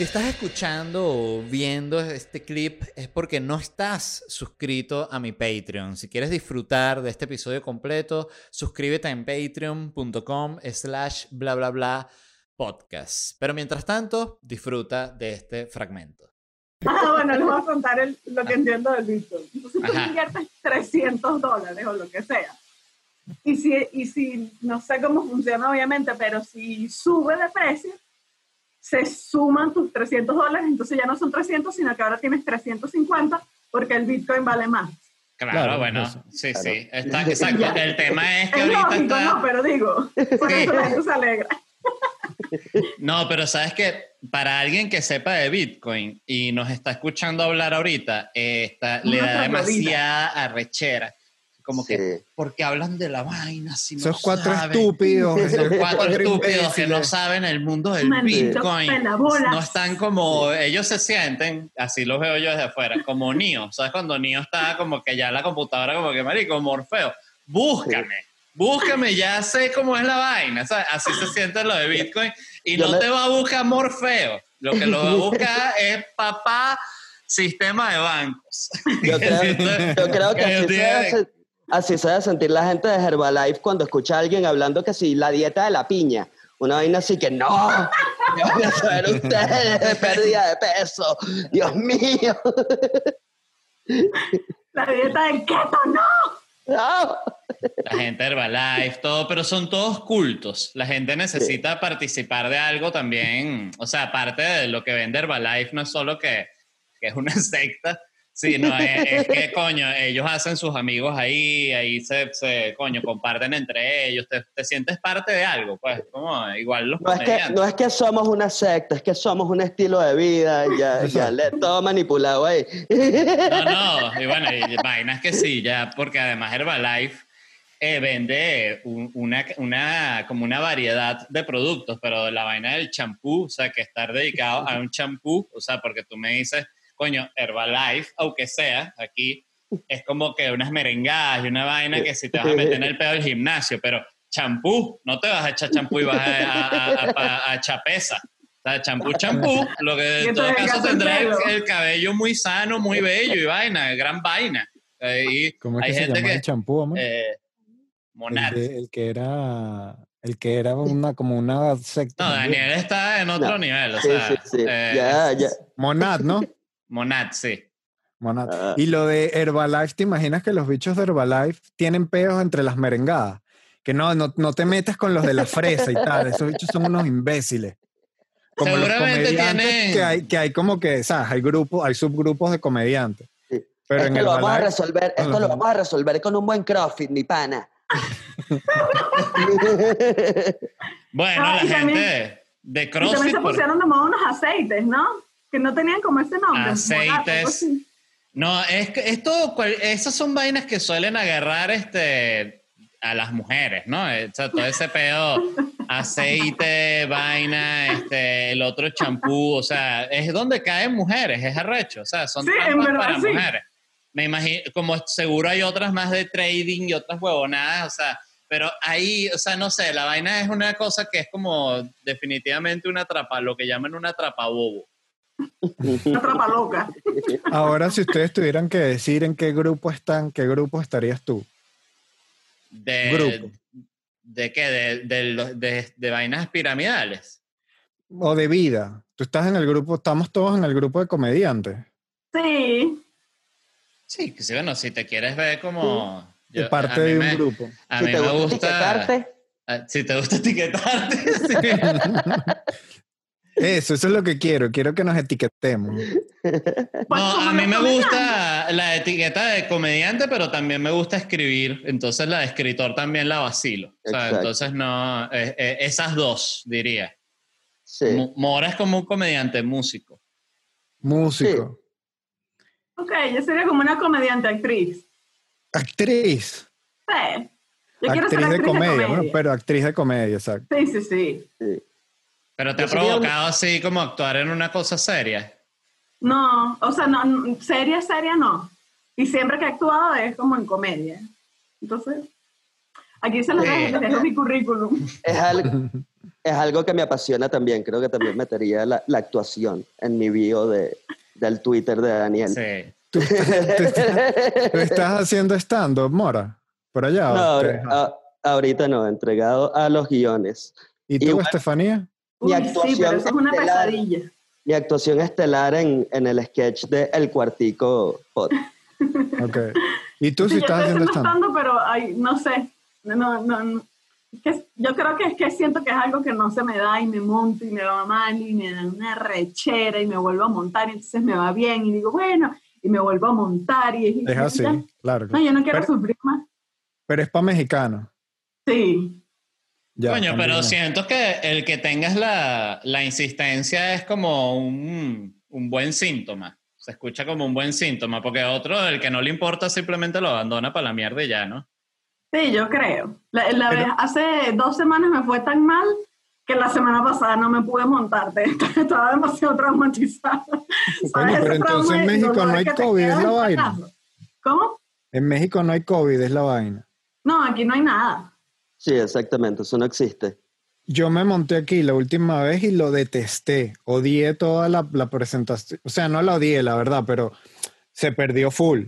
Si estás escuchando o viendo este clip es porque no estás suscrito a mi Patreon. Si quieres disfrutar de este episodio completo, suscríbete en patreon.com slash bla bla bla podcast. Pero mientras tanto, disfruta de este fragmento. Ah, bueno, les voy a contar el- lo que entiendo del Bitcoin. Entonces tú Ajá. inviertes 300 dólares o lo que sea. Y si, y si, no sé cómo funciona obviamente, pero si sube de precio, se suman tus 300 dólares, entonces ya no son 300, sino que ahora tienes 350 porque el Bitcoin vale más. Claro, Claro, bueno, eso. sí, Claro. sí. Está, exacto. El tema es que Es ahorita lógico, está... no, pero digo, por Sí. eso la gente se alegra. No, pero sabes que para alguien que sepa de Bitcoin y nos está escuchando hablar ahorita, eh, está- le da demasiada arrechera. Como que, Sí. ¿por qué hablan de la vaina? Si no Esos cuatro saben? estúpidos. Esos cuatro estúpidos que no saben el mundo del Bitcoin. No están como, ellos se sienten, así los veo yo desde afuera, como Neo. ¿Sabes? Cuando Neo está como que ya la computadora, como que, marico, Morfeo, búscame. Búscame, ya sé cómo es la vaina. ¿sabes? Así se siente lo de Bitcoin. Y Yo no me- te va a buscar Morfeo. Lo que lo va a buscar es papá sistema de bancos. Yo creo, yo creo que así se- así se debe sentir la gente de Herbalife cuando escucha a alguien hablando que si la dieta de la piña, una vaina así que no, ¿qué van a saber ustedes de pérdida de peso? Dios mío. La dieta del keto, no. No. La gente de Herbalife, todo, pero son todos cultos. La gente necesita participar de algo también. O sea, aparte de lo que vende Herbalife, no es solo que, que es una secta, sino es, es que, coño, ellos hacen sus amigos ahí, ahí se, se, coño, comparten entre ellos, te, te sientes parte de algo, pues, como igual los No es, que, no es que somos una secta, es que somos un estilo de vida, ya, ya le todo manipulado ahí. No, no, y bueno, y vainas que sí, ya, porque además Herbalife eh, vende un- una, una, como una variedad de productos, pero la vaina del champú, o sea, que estar dedicado a un champú, o sea, porque tú me dices, coño, Herbalife, aunque sea, aquí, es como que unas merengadas y una vaina que si te vas a meter en el pedo del gimnasio, pero champú, no te vas a echar champú y vas a, a, a- a- a echar pesa. O sea, champú, champú, lo que en todo caso gasta el tendrá el, cabello muy sano, muy bello y vaina, gran vaina. Eh, y ¿Cómo es hay que se gente llama que... el champú, amor? eh, Monad. el, el que era el que era una como una secta. No, también. Daniel está en otro No. nivel, o Sí, sea, sí, sí. eh, ya, ya. Monad, ¿no? Monad, sí. Monad. Ah. Y lo de Herbalife, ¿te imaginas que los bichos de Herbalife tienen peos entre las merengadas? Que no, no, no te metas con los de la fresa y tal. Esos bichos son unos imbéciles. Como los Seguramente comediantes tienen- que hay, que hay como que, ¿sabes? Hay grupos, hay subgrupos de comediantes. Sí. Pero en esto lo vamos a resolver, esto lo vamos a resolver con un buen CrossFit, mi pana. Bueno, Ah, la también- gente de Y también CrossFit, se por- pusieron de moda unos aceites, ¿no? Que no tenían como ese nombre. Aceites. No, es que esto, cual- esas son vainas que suelen agarrar este, a las mujeres, ¿no? Eh, O sea, todo ese pedo, aceite, vaina, este, el otro champú, o sea, es donde caen mujeres, es arrecho, o sea, son Sí, verdad, para sí. mujeres. Me imagino, como seguro hay otras más de trading y otras huevonadas, o sea, pero ahí, o sea, no sé, la vaina es una cosa que es como definitivamente una trapa, lo que llaman una atrapabobo. Una trapa loca. Ahora, si ustedes tuvieran que decir en qué grupo están, ¿qué grupo estarías tú? de, Grupo. ¿De qué? De, de, de- de vainas piramidales. O de vida. Tú estás en el grupo, estamos todos en el grupo de comediantes. Sí. Sí, que sí, bueno, si te quieres ver como... De yo- parte de un me- grupo. A si mí te me gusta gusta... etiquetarte, Si te gusta etiquetarte, sí. Eso, eso es lo que quiero. Quiero que nos etiquetemos. Pues No, como a mí me gusta la etiqueta de comediante, pero también me gusta escribir. Entonces la de escritor también la vacilo. O sea, entonces no... eh, eh, esas dos, diría. sí. Mo- Mora es como un comediante músico. Músico. Ok, yo sería como una comediante actriz. Actriz. Sí. Yo quiero ser Actriz de actriz comedia, de ¿no? comedia. Pero actriz de comedia, exacto. Sí, sí, sí. sí. Pero te ha sería un- provocado así como actuar en una cosa seria. No, o sea, no, seria, seria no. Y siempre que he actuado es como en comedia. Entonces, Aquí se los Sí. dejo, les dejo mi currículum. Es algo, es algo que me apasiona también. Creo que también metería la, la actuación en mi bio de, del Twitter de Daniel. Sí. ¿Tú, estás- tú estás- tú estás haciendo stand-up, Mora? ¿Por allá? No, ¿O ahora- te- a- ahorita no, entregado a los guiones. ¿Y tú, igual- Estefanía? Mi Uy, sí, actuación pero eso es una estelar. pesadilla. Mi actuación estelar en, en el sketch de El Cuartico Pod. Ok. ¿Y tú Sí, yo estás haciendo stand pero ay, no sé. No, no, no. Que yo creo que es que siento que es algo que no se me da y me monto y me va mal y me da una rechera y me vuelvo a montar y entonces me va bien y digo, bueno, y me vuelvo a montar y y Es así, ya. claro. No, yo no quiero Pero, sufrir más. pero es para mexicano. Sí. Ya, Coño, pero siento que el que tengas la, la insistencia es como un, un buen síntoma. Se escucha como un buen síntoma, porque otro, el que no le importa, simplemente lo abandona para la mierda y ya, ¿no? Sí, yo creo. La, la Pero- vez, hace dos semanas me fue tan mal que la semana pasada no me pude montar. Estaba demasiado traumatizada. Coño, ¿Sabes? pero entonces trauma en México no hay COVID, es la vaina. ¿Cómo? En México no hay COVID, es la vaina. No, aquí no hay nada. Sí, exactamente, eso no existe. Yo me monté aquí la última vez y lo detesté. Odié toda la, la presentación. O sea, no la odié, la verdad, pero se perdió full.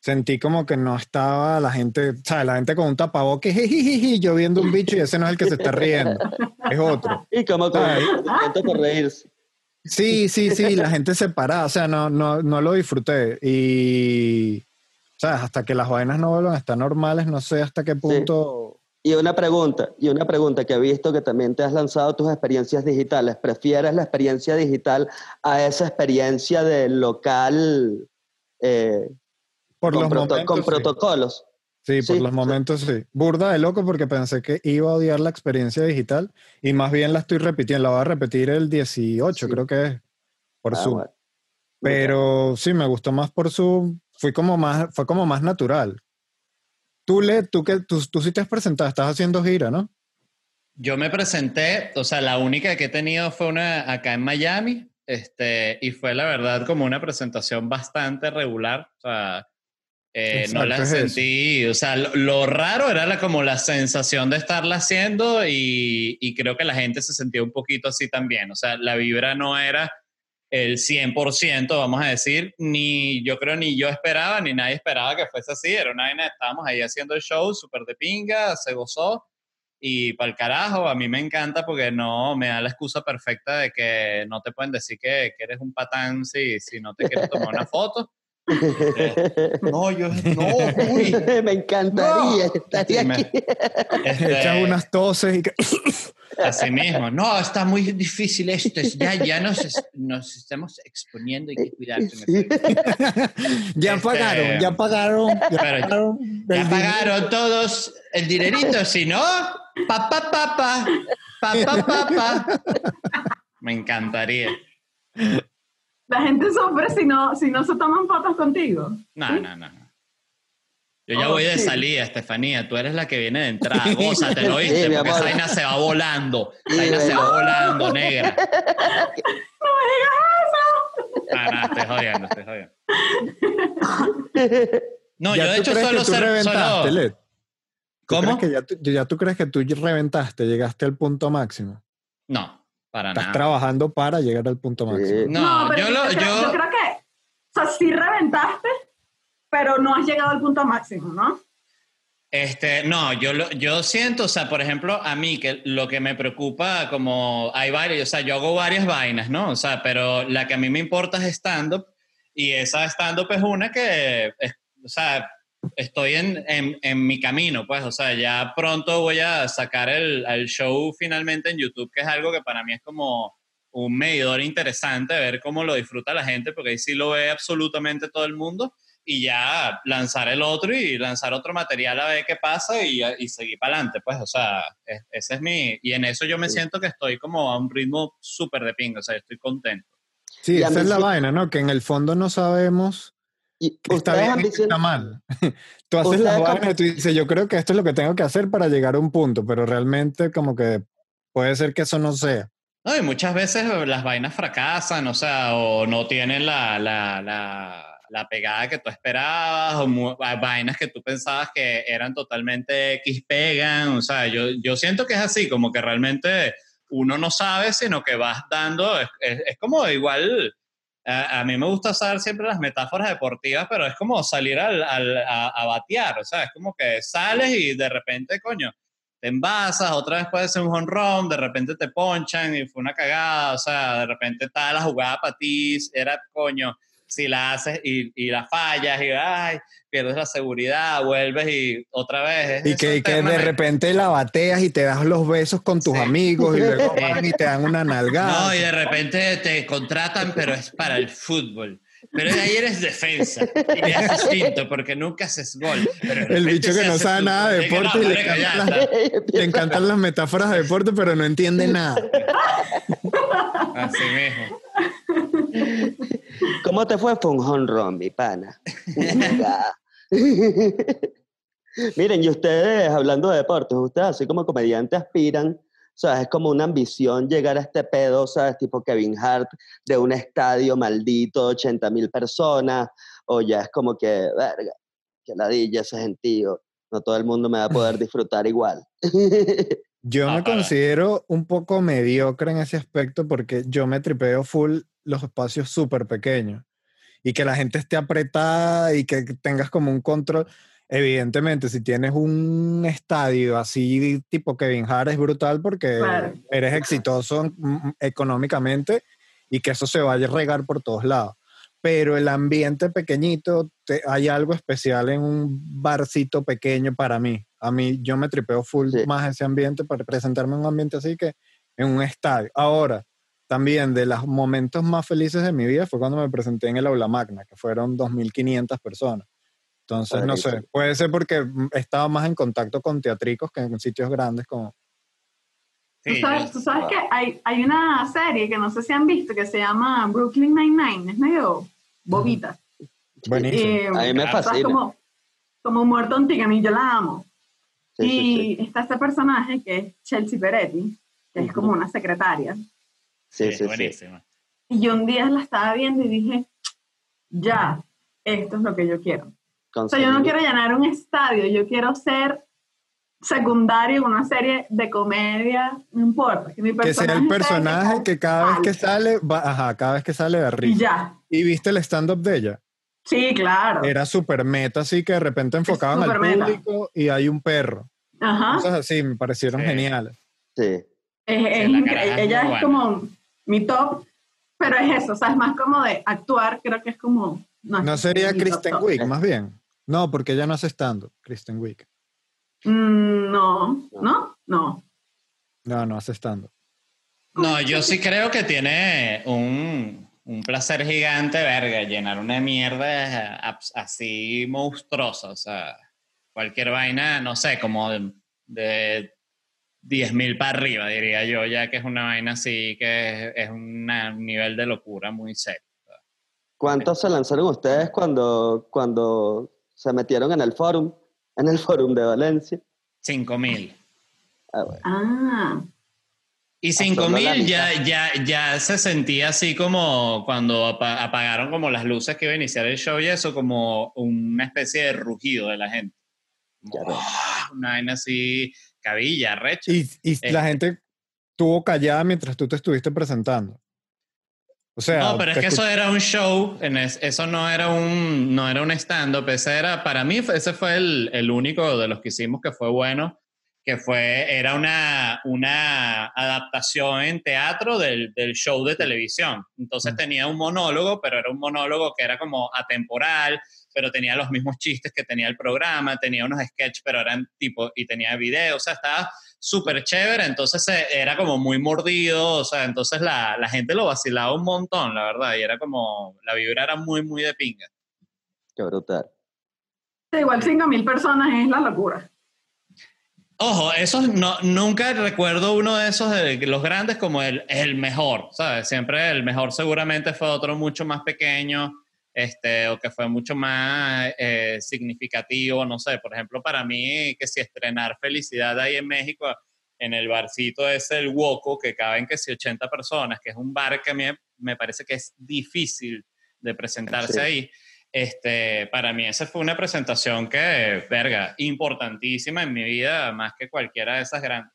Sentí como que no estaba la gente, ¿sabes? La gente con un tapabocas, jijijiji, yo viendo un bicho y ese no es el que se está riendo, es otro. Y como por reírse. Sí, sí, sí, la gente separada, o sea, no, no, no lo disfruté. Y, ¿sabes? Hasta que las vainas no vuelvan a estar normales, no sé hasta qué punto. Y una pregunta, y una pregunta que he visto que también te has lanzado tus experiencias digitales. ¿Prefieres la experiencia digital a esa experiencia de local eh, Por con, los proto- momentos. con sí. protocolos? Sí, por Sí, los momentos sí. Burda de loco porque pensé que iba a odiar la experiencia digital y más bien la estoy repitiendo. La voy a repetir el 18, Sí. creo que es, por Ah, Zoom. bueno. Pero sí, me gustó más por Zoom. Fui como más, fue como más natural. Tú, Le, tú que tú, tú sí te has presentado, estás haciendo gira, ¿no? Yo me presenté, o sea, la única que he tenido fue una acá en Miami, este, y fue la verdad como una presentación bastante regular, o sea, eh, no la es eso. sentí, o sea, lo, lo raro era la, como la sensación de estarla haciendo y, y creo que la gente se sentía un poquito así también, o sea, la vibra no era el 100%, vamos a decir, ni yo creo ni yo esperaba, ni nadie esperaba que fuese así, era una vaina, estábamos ahí haciendo el show, súper de pinga, se gozó, y para el carajo, a mí me encanta porque no me da la excusa perfecta de que no te pueden decir que, que eres un patán si, si no te quieres tomar una foto. Eh, no, yo no, uy. Me encantaría estar Sí, me- aquí. Este, Echas unas toses y que... Así mismo. No, está muy difícil esto. Ya, ya nos, nos estamos exponiendo y hay que cuidarse. Sí. ya este, pagaron, ya pagaron. Ya pagaron, ya pagaron todos el dinerito, si no, papá, papá, papá, papá. Me encantaría. La gente sufre si no, si no se toman fotos contigo. No, ¿Sí? no, no. Yo ya Oh, voy de sí. salida, Estefanía. Tú eres la que viene de entrada. Gózate, ¿lo Sí, viste? mi Porque esa vaina se va volando. Sí, Esa vaina se va volando, negra. Ah, no, estoy jodiendo, estoy jodiendo. No, ¿Ya yo de hecho solo que tú ser, solo... ¿Cómo? que ya, tú, ya tú crees que tú reventaste, llegaste al punto máximo? No, para Estás nada. trabajando para llegar al punto máximo. Sí. No, pero yo, lo, yo, yo creo que, o sea, sí reventaste, pero no has llegado al punto máximo, ¿no? Este, no, yo, lo- yo siento, o sea, por ejemplo, a mí que lo que me preocupa, como hay varios, o sea, yo hago varias vainas, ¿no? O sea, pero la que a mí me importa es stand-up y esa stand-up es una que, es- o sea, estoy en, en, en mi camino, pues, o sea, ya pronto voy a sacar el, el show finalmente en YouTube, que es algo que para mí es como un medidor interesante, ver cómo lo disfruta la gente, porque ahí sí lo ve absolutamente todo el mundo y ya lanzar el otro y lanzar otro material a ver qué pasa y, y seguir para adelante, pues, o sea, es- ese es mi, y en eso yo me Sí. siento que estoy como a un ritmo súper de pingo, o sea, estoy contento. Sí, Y esa es la vaina, ¿no? Que en el fondo no sabemos Y qué está ustedes bien y qué ambicion- está mal. tú haces las vainas y tú dices, yo creo que esto es lo que tengo que hacer para llegar a un punto, pero realmente como que puede ser que eso no sea. No, y muchas veces las vainas fracasan, o sea, o no tienen la, la, la, la pegada que tú esperabas o vainas que tú pensabas que eran totalmente X pegan. O sea, yo, yo siento que es así, como que realmente uno no sabe, sino que vas dando, es, como igual, a, a mí me gusta usar siempre las metáforas deportivas, pero es como salir al, al- a, batear, o sea, es como que sales y de repente, coño, te envasas, otra vez puede ser un home run, de repente te ponchan y fue una cagada, o sea, de repente está la jugada para ti, era coño, si la haces y, y la fallas y ay, pierdes la seguridad, vuelves y otra vez. Y que, y que de repente la bateas y te das los besos con tus Sí. amigos y luego van y te dan una nalgada. No, y de repente te contratan, pero es para el fútbol. Pero de ahí eres defensa. Y es distinto porque nunca haces gol. Pero El bicho que no sabe nada de deporte y No, le encantan. Le encantan las metáforas de deporte, pero no entiende nada. Así mismo. ¿Cómo te fue? Fue un home run, mi pana. Miren, y ustedes, hablando de deportes, ustedes así como comediantes aspiran, ¿sabes? Es como una ambición llegar a este pedo, ¿sabes? Tipo Kevin Hart, de un estadio maldito, 80 mil personas, o ya es como que, verga, que ladilla ese gentío, no todo el mundo me va a poder disfrutar igual. Yo Ah, me para. considero un poco mediocre en ese aspecto porque yo me tripeo full los espacios súper pequeños y que la gente esté apretada y que tengas como un control. Evidentemente, si tienes un estadio así tipo Kevin Hart es brutal porque Claro. eres exitoso mm, económicamente y que eso se vaya a regar por todos lados. Pero el ambiente pequeñito, te- hay algo especial en un barcito pequeño para mí. A mí yo me tripeo full Sí. más ese ambiente para presentarme en un ambiente así que en un estadio. Ahora, también de los momentos más felices de mi vida fue cuando me presenté en el aula magna, que fueron 2.500 personas. Entonces, no sé, puede ser porque mm, estaba más en contacto con teatricos que en sitios grandes como... Tú sabes, tú sabes que hay, hay una serie que no sé si han visto que se llama Brooklyn Nine-Nine. Es medio bobita. Buenísimo. Eh, A mí me fascina. como, como muerto a mí yo la amo. Sí, y sí. está este personaje que es Chelsea Peretti, que es como una secretaria. Sí, sí, sí, sí. buenísimo. Y yo un día la estaba viendo y dije, ya, esto es lo que yo quiero. O sea, yo no quiero llenar un estadio, yo quiero ser secundario en una serie de comedia, no importa. Que, mi Que sea personaje el personaje que cada vez que sale, va, ajá, cada vez que sale de Y risa. ya. ¿Y viste el stand-up de ella? Sí, claro. Era súper meta, así que de repente enfocaban al meta. público y hay un perro. Ajá. Cosas así, me parecieron Sí. geniales. Sí. Es, es es ella es como mi top, pero es eso, o sea, es más como de actuar, creo que es como... ¿No es sería top, Kristen top. Wiig, más bien? No, porque ella no hace stand-up, Kristen Wiig. Mm, no, no, no. No, no hace stand-up. No, yo sí creo que tiene un, un placer gigante, verga, llenar una mierda abs- así monstruosa. O sea, cualquier vaina, no sé, como de, de 10.000 para arriba, diría yo, ya que es una vaina así que es, es una- un nivel de locura muy serio. ¿Cuántos se lanzaron ustedes cuando, cuando se metieron en el fórum? En el fórum de Valencia. 5.000. Ah, bueno. Ah, Y solo la 5000 ya, ya, ya se sentía así como cuando apa- apagaron como las luces que iba a iniciar el show y eso, como una especie de rugido de la gente. Como, Ya veo. ¡ah! Una vaina así, cabilla, recha. Y, y Eh. la gente estuvo callada mientras tú te estuviste presentando. O sea, No, pero es que eso era un show, en es- eso no era un, no era un stand-up, ese era, para mí ese fue el, el único de los que hicimos que fue bueno, que fue, era una, una adaptación en teatro del, del show de televisión. Entonces Mm. tenía un monólogo, pero era un monólogo que era como atemporal, pero tenía los mismos chistes que tenía el programa, tenía unos sketches, pero eran tipo, y tenía video, o sea, estaba súper chévere, entonces eh, era como muy mordido, o sea, entonces la, la gente lo vacilaba un montón, la verdad, y era como, la vibra era muy, muy de pinga. Qué brutal. igual 5.000 personas es la locura. Ojo, esos no, nunca recuerdo uno de esos de los grandes como el, el mejor, ¿sabes? Siempre el mejor seguramente fue otro mucho más pequeño, este, o que fue mucho más eh, significativo, no sé, por ejemplo, para mí, que si estrenar Felicidad ahí en México, en el barcito es el Woco, que caben que si 80 personas, que es un bar que a mí me parece que es difícil de presentarse Sí. ahí. Este, para mí esa fue una presentación que, verga, importantísima en mi vida, más que cualquiera de esas grandes.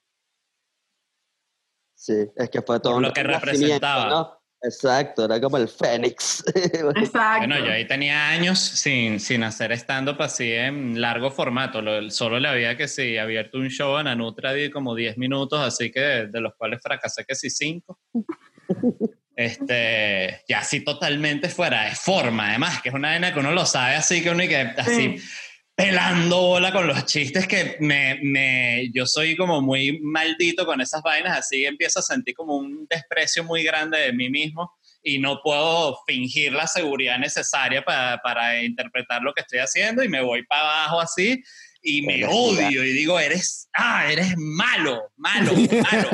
Sí, es que fue todo Por lo un que representaba. ¿no? Exacto, era como el Fénix. Exacto. Bueno, yo ahí tenía años sin, sin hacer stand-up así en largo formato. Lo- solo le había que sí, abierto un show a Nanutra de como 10 minutos, así que de, de los cuales fracasé que sí 5. Este, ya así totalmente fuera de forma, además, que es una vaina que uno lo sabe así, que uno y que así pelando bola con los chistes que me, me, yo soy como muy maldito con esas vainas, así empiezo a sentir como un desprecio muy grande de mí mismo y no puedo fingir la seguridad necesaria para, para interpretar lo que estoy haciendo y me voy para abajo así y me odio y digo, eres, ah, eres malo, malo, malo.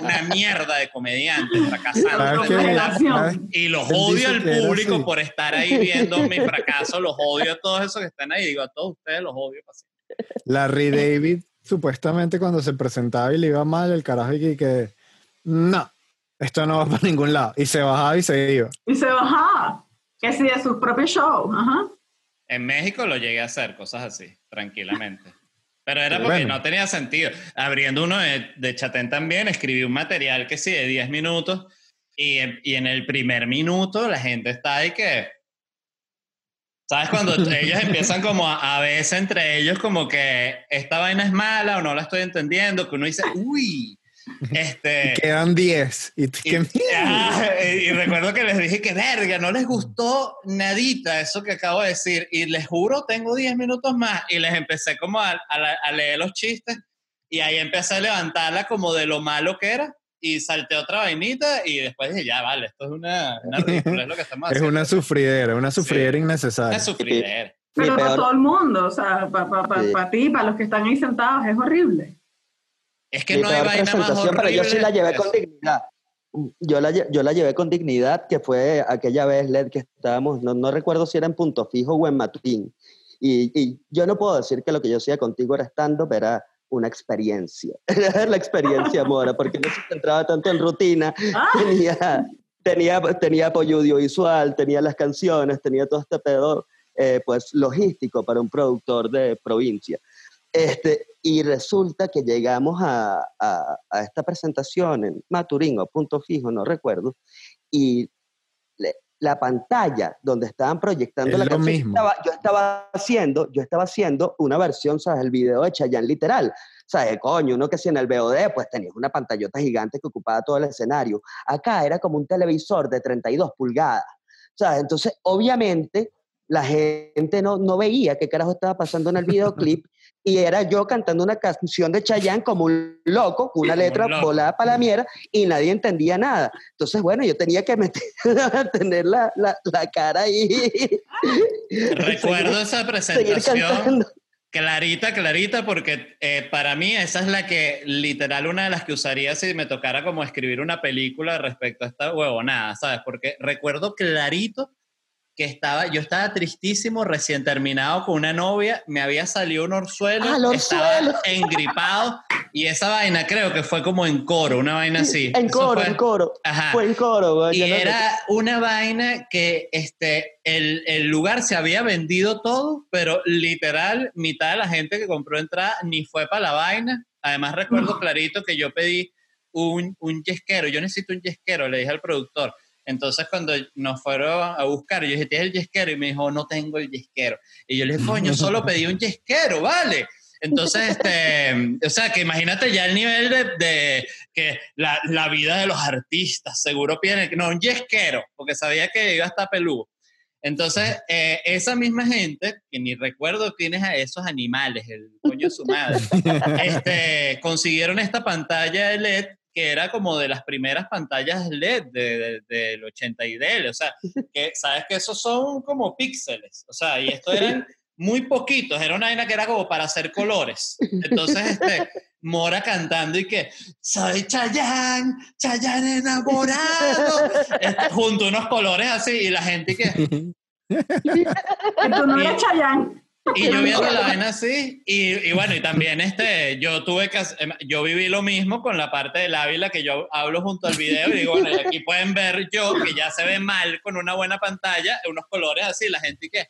Una mierda de comediante, fracasante. ¿Sabes qué? Autoflagelación. ¿Sabes? Y los odio al público por estar ahí viendo mi fracaso, los odio a todos esos que están ahí, digo, a todos ustedes los odio. siempre. Larry David, supuestamente cuando se presentaba y le iba mal, el carajo y que, no, esto no va para ningún lado. Y se bajaba y se iba. Y se bajaba. Que sí, de sus propios shows. Ajá. En México lo llegué a hacer, cosas así, tranquilamente. Pero era porque Bueno. no tenía sentido. Abriendo uno de, de Chatén también, escribí un material que sí, de 10 minutos, y, y en el primer minuto la gente está ahí que... ¿Sabes? Cuando ellos empiezan como a, a veces entre ellos como que esta vaina es mala o no la estoy entendiendo, que uno dice, uy, este... Quedan 10. Y, Y, y recuerdo que les dije que verga, no les gustó nadita eso que acabo de decir. Y les juro, tengo 10 minutos más. Y les empecé como a, a a leer los chistes. Y ahí empecé a levantarla como de lo malo que era. Y salté otra vainita. Y después dije, ya, vale, esto es una, una ridícula, es lo que estamos Es haciendo. una sufridera, una sufridera Sí. innecesaria. Una sufridera. Pero para todo el mundo, o sea, para pa, pa- Sí. pa ti, para los que están ahí sentados, es horrible. Es que Mi no hay vaina más presentación, pero yo sí la llevé con dignidad. Yo la, yo la llevé con dignidad, que fue aquella vez, Led, que estábamos, no, no recuerdo si era en Punto Fijo o en Maturín. Y, y yo no puedo decir que lo que yo hacía contigo era estando, pero era una experiencia. Era la experiencia, Mora, porque no se centraba tanto en rutina. Ah, Tenía, tenía, tenía apoyo audiovisual, tenía las canciones, tenía todo este pedo, eh, pues, logístico para un productor de provincia. Este, y resulta que llegamos a, a- a esta presentación en Maturín o Punto Fijo, no recuerdo, y le- la pantalla donde estaban proyectando Es la canción, mismo. Estaba, yo, estaba haciendo, yo estaba haciendo una versión, ¿sabes? El video de Chayanne literal. ¿Sabes? Coño, uno que si en el VOD, pues tenías una pantallota gigante que ocupaba todo el escenario. Acá era como un televisor de 32 pulgadas. ¿Sabes? Entonces, obviamente, la gente no, no veía qué carajo estaba pasando en el videoclip y era yo cantando una canción de Chayanne como un loco, con una letra volada para la mierda y nadie entendía nada. Entonces, bueno, yo tenía que meter, tener la, la, la cara ahí. Recuerdo esa presentación. Clarita, clarita, porque eh, para mí esa es la que, literal, una de las que usaría si me tocara como escribir una película respecto a esta huevonada, ¿sabes? Porque recuerdo clarito que estaba, yo estaba tristísimo, recién terminado con una novia, me había salido un orzuelo, Ah, estaba orzuelo. engripado, y esa vaina creo que fue como en coro, una vaina así. En Eso coro, fue- en coro. Ajá. Fue en coro, güey. Y no- era una vaina que este, el, el lugar se había vendido todo, pero literal, mitad de la gente que compró entrada ni fue para la vaina. Además, recuerdo clarito que yo pedí un, un yesquero. Yo necesito un yesquero, le dije al productor. Entonces, cuando nos fueron a buscar, yo dije, ¿tienes el yesquero? Y me dijo, no tengo el yesquero. Y yo le dije, coño, solo pedí un yesquero, ¿vale? Entonces, este, o sea, que imagínate ya el nivel de, de que la, la vida de los artistas, seguro piden, no, un yesquero, porque sabía que iba a estar peludo. Entonces, eh, esa misma gente, que ni recuerdo quiénes a esos animales, el coño de su madre, este, consiguieron esta pantalla de LED que era como de las primeras pantallas LED de- de- del 80 y DL. O sea, que sabes que esos son como píxeles. O sea, y esto eran muy poquitos. Era una vaina que era como para hacer colores. Entonces, este, Mora cantando y que soy Chayán, Chayán enamorado. Este, junto a unos colores así y la gente que que tú no eres Chayanne. Y yo viendo la vaina así, y, y bueno, y también este, yo tuve que, em, yo viví lo mismo con la parte del Ávila que yo hablo junto al video y digo, bueno, y aquí pueden ver yo que ya se ve mal con una buena pantalla, unos colores así, la gente y qué.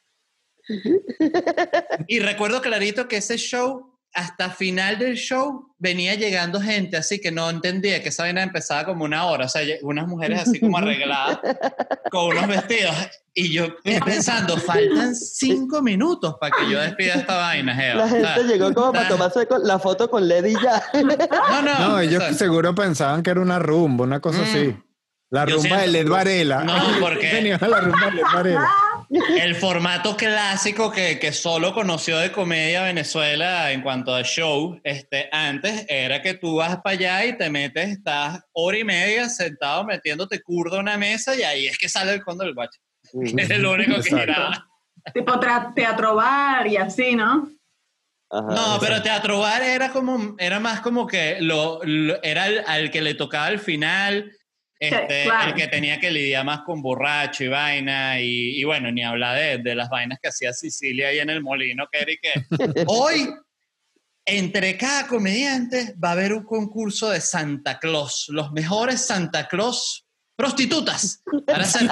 Y recuerdo clarito que ese show, hasta final del show, venía llegando gente así que no entendía que esa vaina empezaba como una hora, o sea, unas mujeres así como arregladas con unos vestidos. Y yo pensando, faltan cinco minutos para que yo despida esta vaina. La gente ¿sabes? llegó como para tomarse la foto con Lady ya. No, no. No, o ellos sea, seguro pensaban que era una rumba, una cosa Mm. así. La rumba siento- de Led Varela. No, porque- la rumba de Led Varela. El formato clásico que, que solo conoció de comedia Venezuela en cuanto a show, este, antes era que tú vas para allá y te metes, estás hora y media sentado metiéndote curdo en una mesa y ahí es que sale el fondo del guacho. Es el único que giraba. Tipo teatro bar y así, ¿no? Ajá. No, pero Teatro Bar era como, era más como que lo, lo- era al, al que le tocaba al final, este, claro. el que tenía que lidiar más con borracho y vaina, y, y bueno, ni hablar de, de las vainas que hacía Sicilia ahí en el molino, que era y que hoy, entre cada comediante, va a haber un concurso de Santa Claus, los mejores Santa Claus prostitutas. Para ser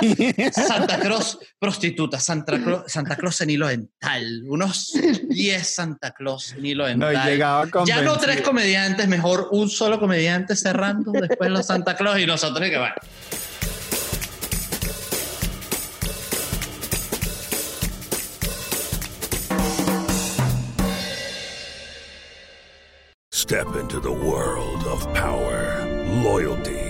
Santa Claus prostitutas, Santa Claus, Santa Claus en hilo dental, unos 10 Santa Claus en hilo No, dental. llegaba ya no tres comediantes, mejor un solo comediante cerrando, después los Santa Claus y nosotros y que bueno. Step into the world of power, loyalty,